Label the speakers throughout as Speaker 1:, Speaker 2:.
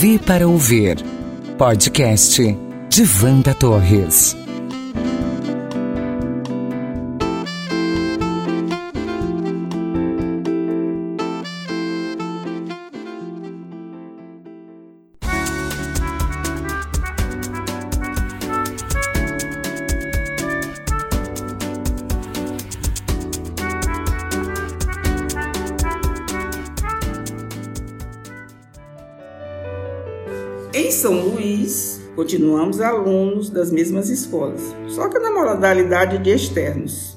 Speaker 1: Vi para ouvir. Podcast de Vanda Torres.
Speaker 2: Em São Luís, continuamos alunos das mesmas escolas, só que na modalidade de externos.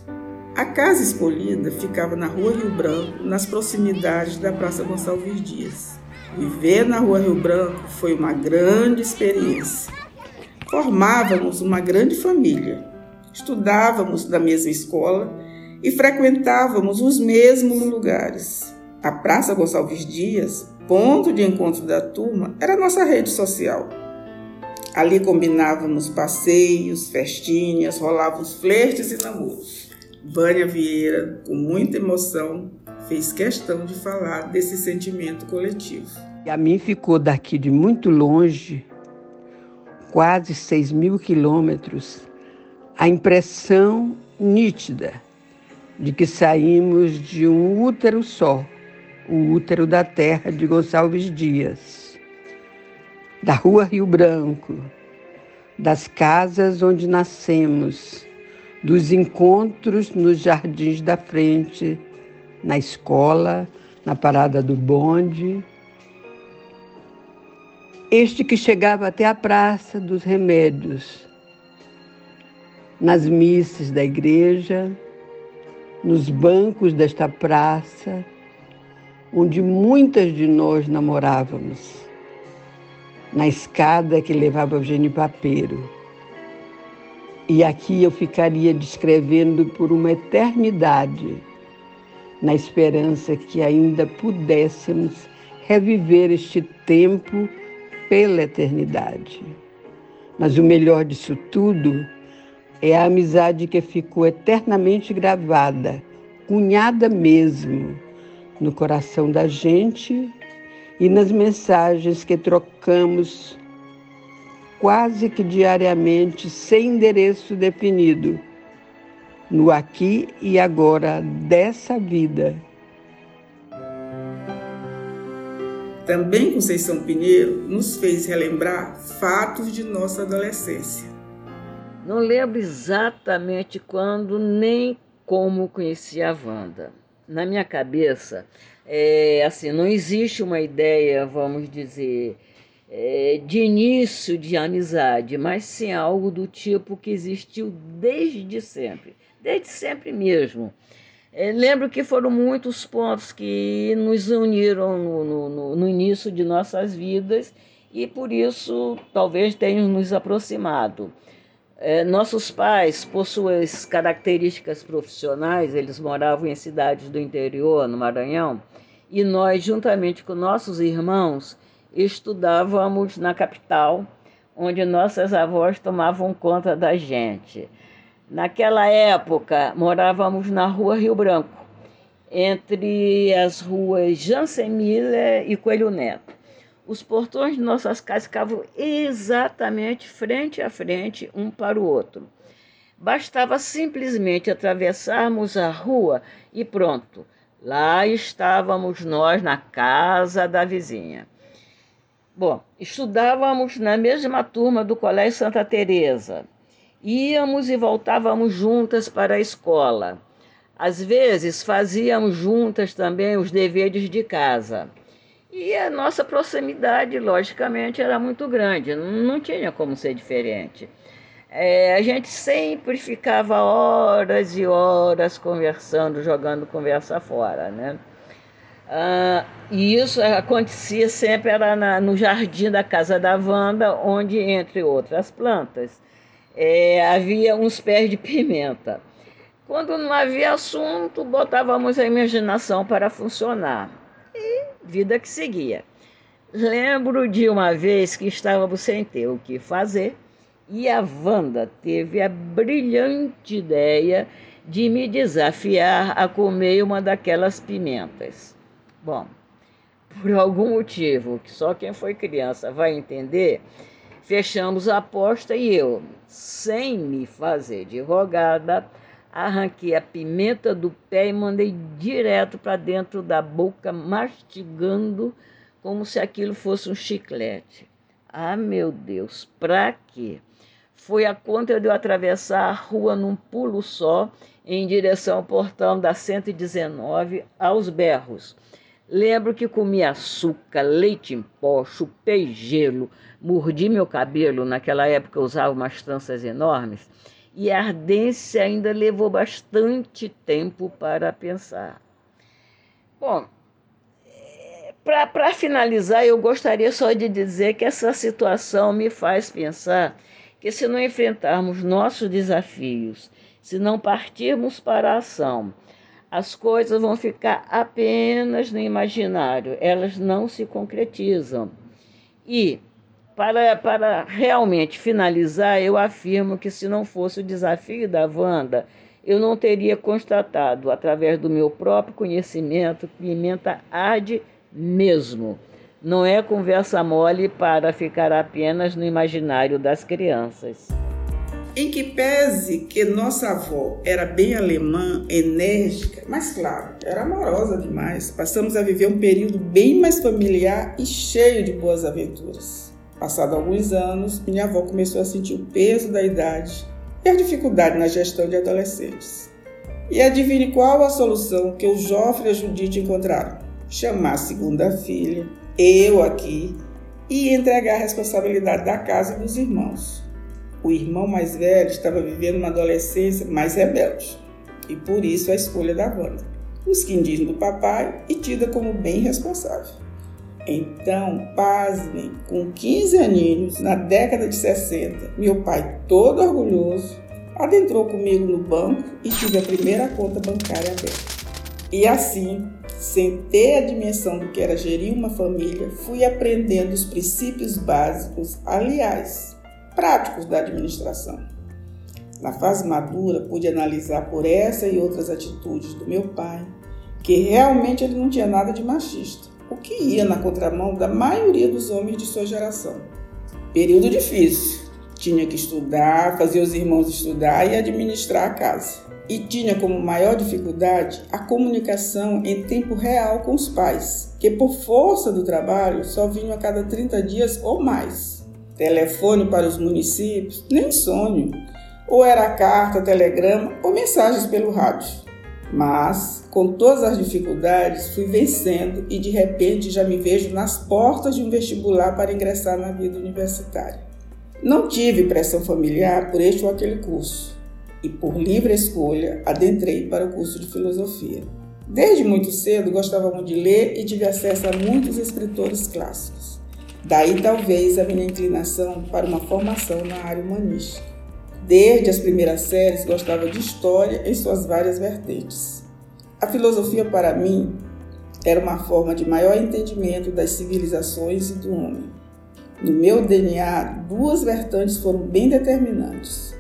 Speaker 2: A casa escolhida ficava na Rua Rio Branco, nas proximidades da Praça Gonçalves Dias. Viver na Rua Rio Branco foi uma grande experiência. Formávamos uma grande família, estudávamos na mesma escola e frequentávamos os mesmos lugares. A Praça Gonçalves Dias ponto de encontro da turma era a nossa rede social. Ali combinávamos passeios, festinhas, rolavam flertes e namoros. Vânia Vieira, com muita emoção, fez questão de falar desse sentimento coletivo.
Speaker 3: E a mim ficou daqui de muito longe, quase 6 mil quilômetros, a impressão nítida de que saímos de um útero só o útero da terra de Gonçalves Dias, da Rua Rio Branco, das casas onde nascemos, dos encontros nos jardins da frente, na escola, na parada do bonde. Este que chegava até a Praça dos Remédios, nas missas da igreja, nos bancos desta praça, onde muitas de nós namorávamos, na escada que levava ao genipapeiro. E aqui eu ficaria descrevendo por uma eternidade, na esperança que ainda pudéssemos reviver este tempo pela eternidade. Mas o melhor disso tudo é a amizade que ficou eternamente gravada, cunhada mesmo no coração da gente e nas mensagens que trocamos quase que diariamente, sem endereço definido, no aqui e agora dessa vida.
Speaker 2: Também Conceição Pinheiro nos fez relembrar fatos de nossa adolescência.
Speaker 4: Não lembro exatamente quando nem como conheci a Wanda na minha cabeça, é, assim, não existe uma ideia, vamos dizer, é, de início de amizade, mas sim algo do tipo que existiu desde sempre, desde sempre mesmo. É, lembro que foram muitos pontos que nos uniram no, no, no início de nossas vidas e por isso talvez tenham nos aproximado. É, nossos pais, por suas características profissionais, eles moravam em cidades do interior, no Maranhão, e nós, juntamente com nossos irmãos, estudávamos na capital, onde nossas avós tomavam conta da gente. Naquela época, morávamos na rua Rio Branco, entre as ruas Jansen Miller e Coelho Neto. Os portões de nossas casas ficavam exatamente frente a frente, um para o outro. Bastava simplesmente atravessarmos a rua e pronto, lá estávamos nós na casa da vizinha. Bom, estudávamos na mesma turma do Colégio Santa Teresa. Íamos e voltávamos juntas para a escola. Às vezes fazíamos juntas também os deveres de casa. E a nossa proximidade, logicamente, era muito grande, não tinha como ser diferente. É, a gente sempre ficava horas e horas conversando, jogando conversa fora, né? Ah, e isso acontecia sempre era na, no jardim da casa da Wanda, onde, entre outras plantas, é, havia uns pés de pimenta. Quando não havia assunto, botávamos a imaginação para funcionar vida que seguia. Lembro de uma vez que estávamos sem ter o que fazer e a Wanda teve a brilhante ideia de me desafiar a comer uma daquelas pimentas. Bom, por algum motivo que só quem foi criança vai entender, fechamos a aposta e eu, sem me fazer de rogada, arranquei a pimenta do pé e mandei direto para dentro da boca, mastigando como se aquilo fosse um chiclete. Ah, meu Deus, pra quê? Foi a conta de eu atravessar a rua num pulo só, em direção ao portão da 119, aos berros. Lembro que comi açúcar, leite em pó, chupei gelo, mordi meu cabelo, naquela época eu usava umas tranças enormes, e a ardência ainda levou bastante tempo para pensar. Bom, para finalizar, eu gostaria só de dizer que essa situação me faz pensar que se não enfrentarmos nossos desafios, se não partirmos para a ação, as coisas vão ficar apenas no imaginário, elas não se concretizam. E, para, para realmente finalizar, eu afirmo que se não fosse o desafio da Wanda, eu não teria constatado, através do meu próprio conhecimento, que pimenta arde mesmo. Não é conversa mole para ficar apenas no imaginário das crianças.
Speaker 2: Em que pese que nossa avó era bem alemã, enérgica, mas claro, era amorosa demais, passamos a viver um período bem mais familiar e cheio de boas aventuras. Passado alguns anos, minha avó começou a sentir o peso da idade e a dificuldade na gestão de adolescentes. E adivinhe qual a solução que o Joffre e a Judite encontraram? Chamar a segunda filha, eu aqui, e entregar a responsabilidade da casa e dos irmãos o irmão mais velho estava vivendo uma adolescência mais rebelde, e por isso a escolha da Wanda, os quindins do papai e tida como bem responsável. Então, pasmem, com 15 aninhos, na década de 60, meu pai, todo orgulhoso, adentrou comigo no banco e tive a primeira conta bancária aberta. E assim, sem ter a dimensão do que era gerir uma família, fui aprendendo os princípios básicos, aliás, práticos da administração. Na fase madura, pude analisar por essa e outras atitudes do meu pai que realmente ele não tinha nada de machista, o que ia na contramão da maioria dos homens de sua geração. Período difícil. Tinha que estudar, fazer os irmãos estudar e administrar a casa. E tinha como maior dificuldade a comunicação em tempo real com os pais, que por força do trabalho só vinham a cada 30 dias ou mais telefone para os municípios, nem sonho. Ou era carta, telegrama ou mensagens pelo rádio. Mas, com todas as dificuldades, fui vencendo e de repente já me vejo nas portas de um vestibular para ingressar na vida universitária. Não tive pressão familiar por este ou aquele curso e, por livre escolha, adentrei para o curso de filosofia. Desde muito cedo gostava muito de ler e tive acesso a muitos escritores clássicos. Daí talvez a minha inclinação para uma formação na área humanística. Desde as primeiras séries gostava de história em suas várias vertentes. A filosofia para mim era uma forma de maior entendimento das civilizações e do homem. No meu DNA, duas vertentes foram bem determinantes.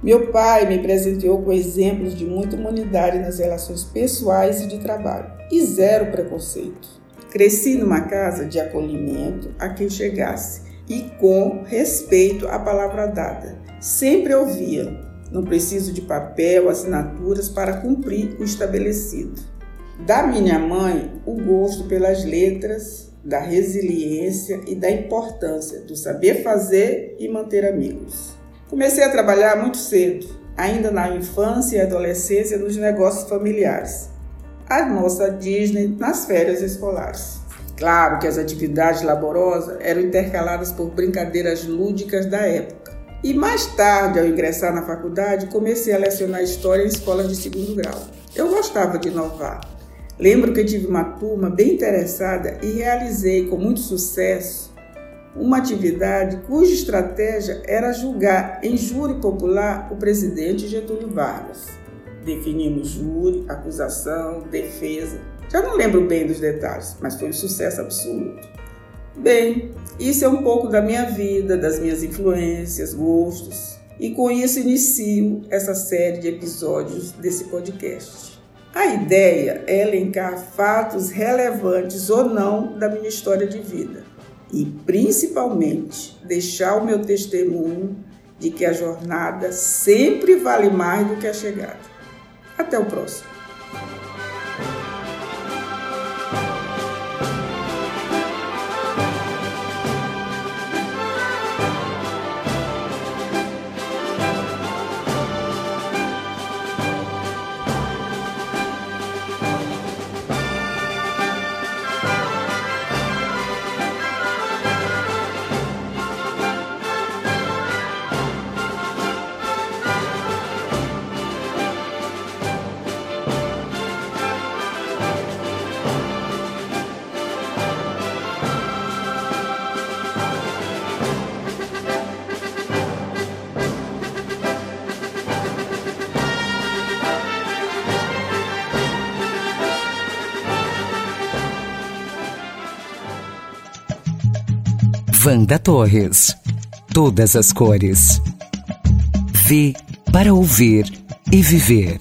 Speaker 2: Meu pai me presenteou com exemplos de muita humanidade nas relações pessoais e de trabalho, e zero preconceito. Cresci numa casa de acolhimento a quem chegasse e com respeito à palavra dada. Sempre ouvia: não preciso de papel, assinaturas para cumprir o estabelecido. Da minha mãe, o gosto pelas letras, da resiliência e da importância do saber fazer e manter amigos. Comecei a trabalhar muito cedo, ainda na infância e adolescência, nos negócios familiares a nossa Disney nas férias escolares. Claro que as atividades laborosas eram intercaladas por brincadeiras lúdicas da época. E mais tarde, ao ingressar na faculdade, comecei a lecionar história em escolas de segundo grau. Eu gostava de inovar. Lembro que tive uma turma bem interessada e realizei com muito sucesso uma atividade cuja estratégia era julgar em júri popular o presidente Getúlio Vargas. Definimos júri, acusação, defesa. Já não lembro bem dos detalhes, mas foi um sucesso absoluto. Bem, isso é um pouco da minha vida, das minhas influências, gostos, e com isso inicio essa série de episódios desse podcast. A ideia é elencar fatos relevantes ou não da minha história de vida e, principalmente, deixar o meu testemunho de que a jornada sempre vale mais do que a chegada. Até o próximo.
Speaker 1: Wanda Torres. Todas as cores. V para ouvir e viver.